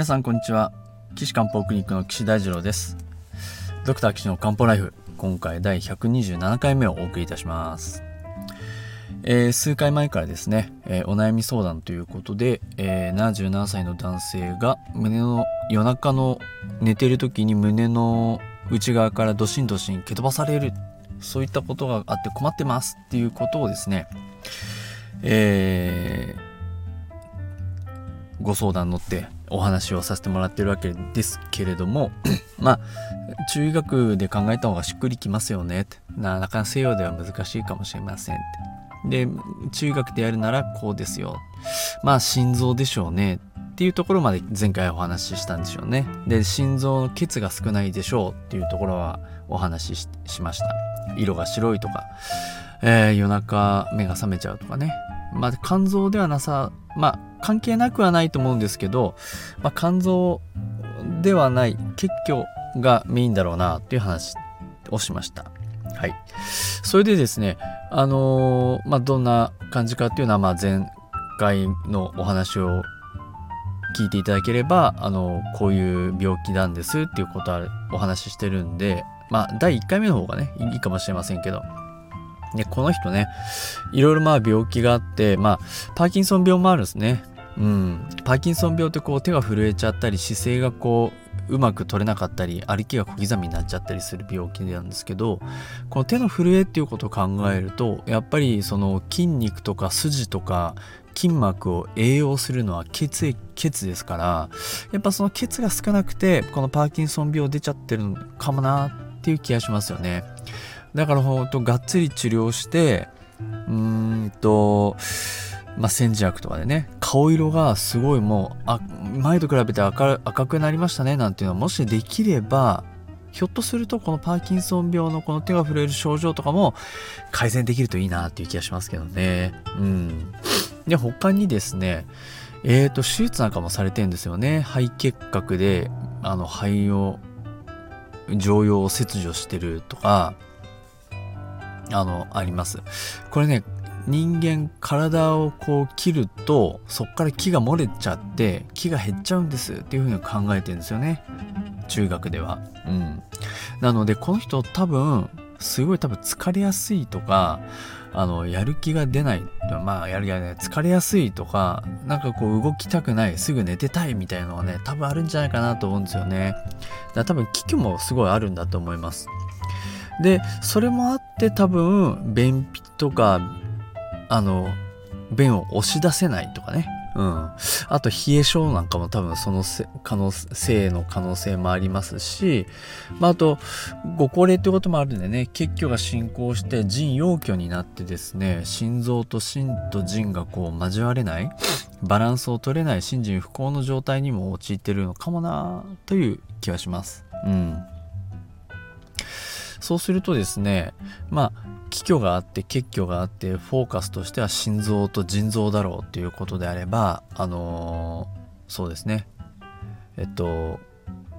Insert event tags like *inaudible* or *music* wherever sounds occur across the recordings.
皆さんこんにちは。岸漢方クリニックの岸大二郎です。ドクター岸の漢方ライフ今回第127回目をお送りいたします。えー、数回前からですね、えー、お悩み相談ということで、えー、77歳の男性が胸の夜中の寝てる時に胸の内側からドシンドシン蹴飛ばされるそういったことがあって困ってますっていうことをですね、えー、ご相談乗ってお話をさせてもらってるわけですけれども *clears throat* まあ中医学で考えた方がしっくりきますよねって。なかなか西洋では難しいかもしれませんって。で中学でやるならこうですよ。まあ心臓でしょうねっていうところまで前回お話ししたんでしょうね。で心臓の血が少ないでしょうっていうところはお話ししました。色が白いとか、えー、夜中目が覚めちゃうとかね。まあ肝臓ではなさまあ関係なくはないと思うんですけど、まあ、肝臓ではない結虚がメインだろうなっていう話をしました。はい。それでですね、あのー、まあ、どんな感じかっていうのは、まあ、前回のお話を聞いていただければ、あのー、こういう病気なんですっていうことはお話ししてるんで、まあ、第1回目の方がね、いいかもしれませんけど、ね、この人ね、いろいろまあ病気があって、まあ、パーキンソン病もあるんですね。うん。パーキンソン病ってこう手が震えちゃったり、姿勢がこう、うまく取れなかったり、歩きが小刻みになっちゃったりする病気なんですけど、この手の震えっていうことを考えると、やっぱりその筋肉とか筋とか筋膜を栄養するのは血液、血ですから、やっぱその血が少なくて、このパーキンソン病出ちゃってるのかもなっていう気がしますよね。だからほんとがっつり治療してうーんとまあ、煎じ薬とかでね顔色がすごいもうあ前と比べて赤くなりましたねなんていうのはもしできればひょっとするとこのパーキンソン病のこの手が震える症状とかも改善できるといいなっていう気がしますけどね。うん。で、他にですね、えっ、ー、と、手術なんかもされてるんですよね。肺結核で、あの、肺を、常用を切除してるとか、あの、あります。これね、人間体をこう切るとそっから木が漏れちゃって木が減っちゃうんですっていうふうに考えてるんですよね。中学では。うん。なのでこの人多分すごい多分疲れやすいとかあのやる気が出ない。まあやる気がね疲れやすいとかなんかこう動きたくないすぐ寝てたいみたいなのはね多分あるんじゃないかなと思うんですよね。だから多分危機もすごいあるんだと思います。でそれもあって多分便秘とかあの便を押し出せないとかね。うん、あと冷え性なんかも多分その可能性の可能性もありますし、まあ、あとご高齢ってこともあるんでね。血虚が進行して腎陽虚になってですね心臓と心と腎がこう交われないバランスを取れない心腎不幸の状態にも陥ってるのかもなという気はします。うん。そうするとですねまあ気虚があって血虚があってフォーカスとしては心臓と腎臓だろうっていうことであればあのー、そうですねえっと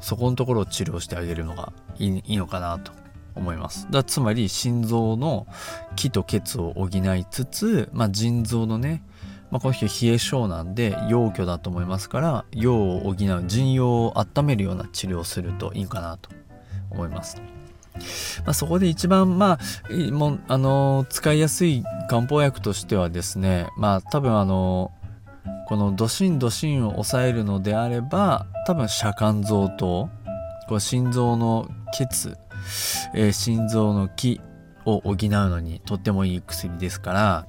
そこのところを治療してあげるのがいいのかなと思いますだつまり心臓の気と血を補いつつ、まあ、腎臓のねまあ、この人冷え性なんで陽虚だと思いますから陽を補う腎陽を温めるような治療をするといいかなと思います。まあ、そこで一番、まあ、もあの使いやすい漢方薬としてはですね、まあ、多分あのこのドシンドシンを抑えるのであれば多分遮肝臓とこう心臓の血、えー、心臓の気を補うのにとってもいい薬ですから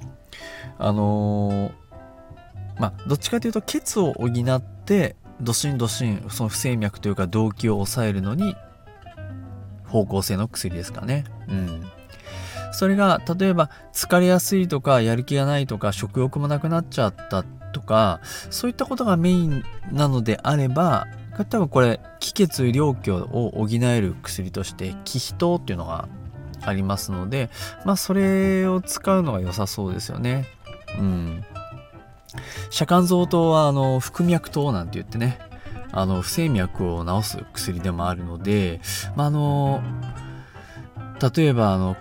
あのー、まあどっちかというと血を補ってドシンドシンその不整脈というか動悸を抑えるのに方向性の薬ですかね。うん。それが例えば疲れやすいとかやる気がないとか食欲もなくなっちゃったとかそういったことがメインなのであれば多分これ気血両虚を補える薬として気脾っていうのがありますのでまあそれを使うのが良さそうですよね。うん。遮肝臓糖はあの腹脈糖なんて言ってねあの不整脈を治す薬でもあるので、まあ、あの例えばあの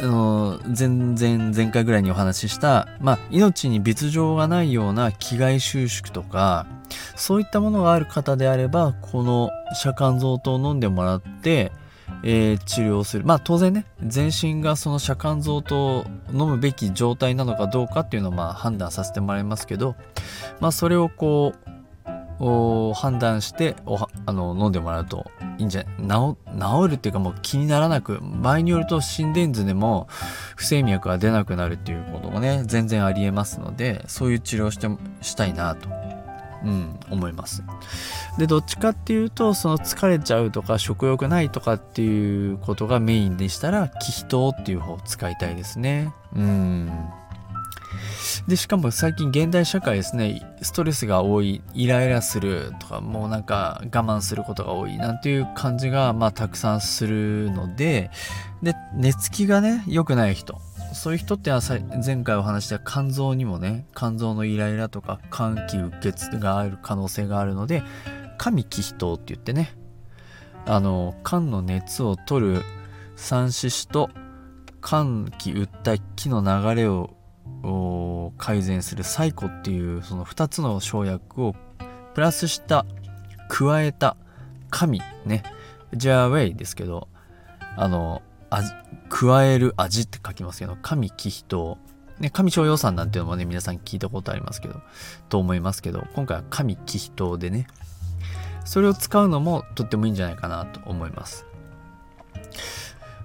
あの前々前回ぐらいにお話しした、まあ、命に別状がないような気概収縮とかそういったものがある方であればこの遮肝臓糖を飲んでもらってえー、治療する。まあ当然ね全身がその遮肝臓と飲むべき状態なのかどうかっていうのをまあ判断させてもらいますけどまあそれをこう判断してあの飲んでもらうといいんじゃない治るっていうかもう気にならなく場合によると心電図でも不整脈が出なくなるっていうこともね全然ありえますのでそういう治療してしたいなとうん、思います。で、どっちかっていうと、その疲れちゃうとか食欲ないとかっていうことがメインでしたら、気人っていう方を使いたいですね。うん。で、しかも最近現代社会ですね、ストレスが多い、イライラするとか、もうなんか我慢することが多いなんていう感じが、まあたくさんするので、で、寝つきがね、良くない人。そういう人っては前回お話した肝臓にもね肝臓のイライラとか肝気鬱血がある可能性があるので神気脾って言ってねあの肝の熱を取る三四子と肝気鬱体気の流れを改善するサイコっていうその2つの生薬をプラスした加えた神ね。ジャーウェイですけどあの加える味って書きますけど、神気人、ね、神商用さんなんていうのもね、皆さん聞いたことありますけど、と思いますけど、今回は神気人でね、それを使うのもとってもいいんじゃないかなと思います。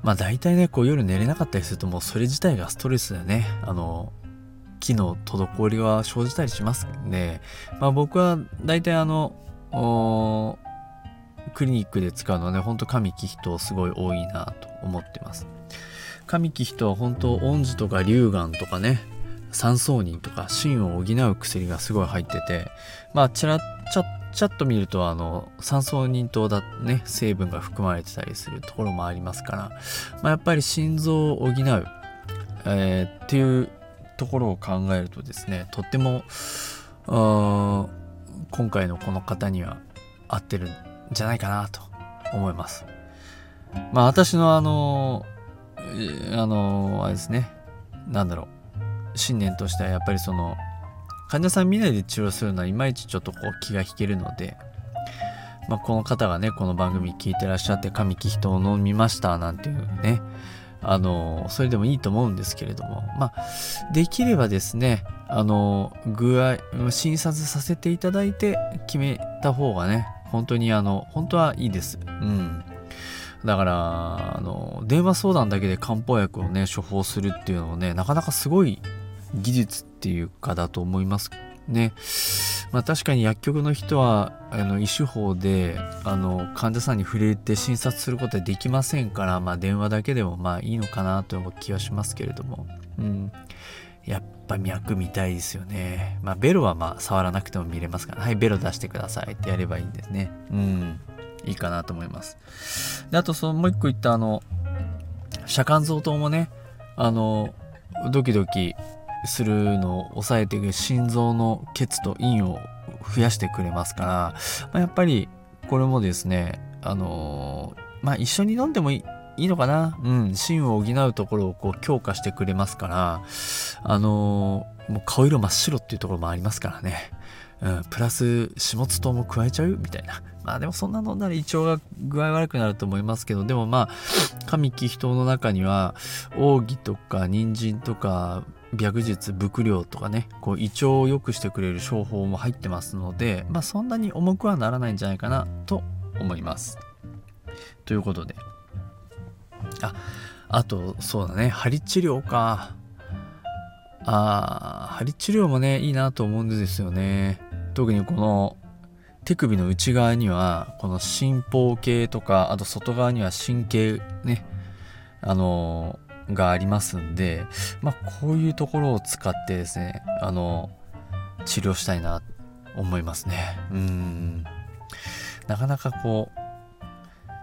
まあ大体ね、こう夜寝れなかったりするともうそれ自体がストレスでね、あの、気の滞りは生じたりしますんで、まあ僕は大体あの、クリニックで使うのはね、ほんと神木人すごい多いなと思ってます。神木人は本当恩師とか龍眼とかね、三層人とか芯を補う薬がすごい入ってて、まあ、ちらっちゃちゃっと見るとあの三層人糖だね成分が含まれてたりするところもありますから、まあ、やっぱり心臓を補う、えー、っていうところを考えるとですねとっても今回のこの方には合ってるんじゃないかなと思います。まあ私のあの、あの、あれですね、なんだろう、信念としてはやっぱりその、患者さん見ないで治療するのはいまいちちょっとこう気が引けるので、まあ、この方がね、この番組聞いてらっしゃって、神木人を飲みましたなんていうね、あの、それでもいいと思うんですけれども、まあ、できればですね、あの、具合、診察させていただいて決めた方がね、本当にあの、本当はいいです。うん。だから、あの、電話相談だけで漢方薬をね、処方するっていうのもね、なかなかすごい技術っていうかだと思いますね。まあ確かに薬局の人は、あの、医師法で、あの、患者さんに触れて診察することはできませんから、まあ電話だけでもまあいいのかなという気はしますけれども。うん。やっぱ脈見たいですよね。まあ、ベロはまあ、触らなくても見れますから、はい、ベロ出してくださいってやればいいんですね。うん。いいかなと思います。で、あと、その、もう一個言ったあの、遮肝臓糖もね、あの、ドキドキするのを抑えていく心臓の血と陰を増やしてくれますから、まあ、やっぱり、これもですね、あのまあ、一緒に飲んでもいいいいのかな？うん、芯を補うところをこう強化してくれますから、あのー、もう顔色真っ白っていうところもありますからね。うん、プラス、始末糖も加えちゃうみたいな。まあでもそんな飲んだら胃腸が具合悪くなると思いますけど、でもまあ、神気人の中には、奥義とか人参とか、白術、伏量とかね、こう胃腸を良くしてくれる商法も入ってますので、まあそんなに重くはならないんじゃないかなと思います。ということで、あ、あと、そうだね、針治療か。あ針治療もね、いいなと思うんですよね。特にこの手首の内側には、この心包系とか、あと外側には神経ね、あのー、がありますんで、まあ、こういうところを使ってですね、あの、治療したいな、思いますね。うん。なかなかこう、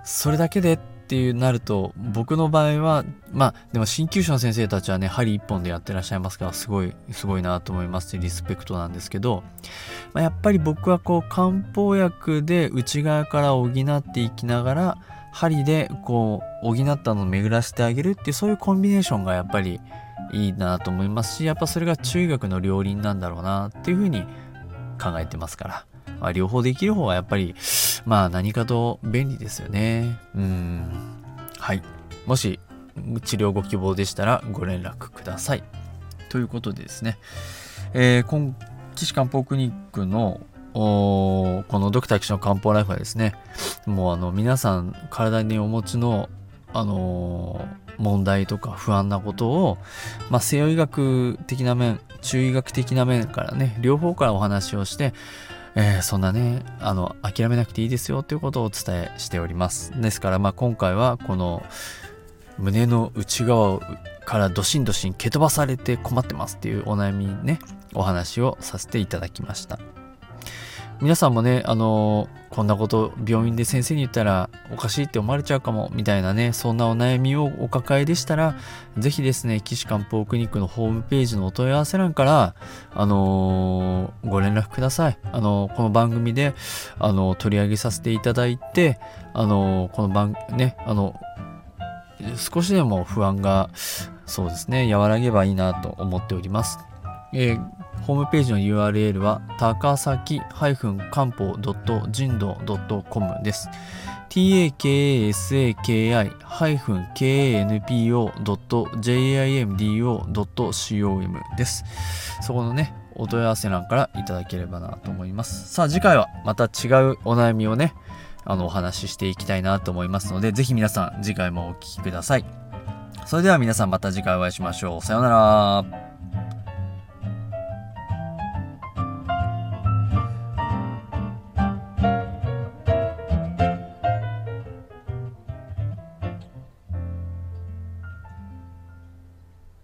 それだけでっていうなると、僕の場合は、まあ、でも鍼灸師の先生たちはね、針一本でやってらっしゃいますから、すごい、すごいなと思いますリスペクトなんですけど、まあ、やっぱり僕はこう、漢方薬で内側から補っていきながら、針でこう、補ったのを巡らせてあげるっていう、そういうコンビネーションがやっぱりいいなと思いますし、やっぱそれが中学の両輪なんだろうなっていうふうに考えてますから。まあ、両方できる方がやっぱり、まあ何かと便利ですよね。うん。はい。もし治療ご希望でしたらご連絡ください。ということでですね、えー、今岸漢方クリニックのこのドクター騎士の漢方ライフはですねもうあの皆さん体にお持ちのあのー、問題とか不安なことを、まあ、西洋医学的な面中医学的な面からね両方からお話をして、えー、そんなねあの諦めなくていいですよということをお伝えしております。ですから、まあ、今回はこの胸の内側からドシンドシン蹴飛ばされて困ってますっていうお悩みねお話をさせていただきました。皆さんもねあのこんなこと病院で先生に言ったらおかしいって思われちゃうかもみたいなねそんなお悩みをお抱えでしたら是非ですね岸漢方クリニックのホームページのお問い合わせ欄からあのー、ご連絡ください。あのー、この番組であの、取り上げさせていただいてあのこの番ねあの少しでも不安がそうですね和らげばいいなと思っております、えー、ホームページの URL は高崎漢方人道 .com です takasaki-kanpo.jimdo.com です。そこのね、お問い合わせ欄からいただければなと思います。さあ次回はまた違うお悩みをね、あのお話ししていきたいなと思いますので、ぜひ皆さん次回もお聴きください。それでは皆さんまた次回お会いしましょう。さようなら。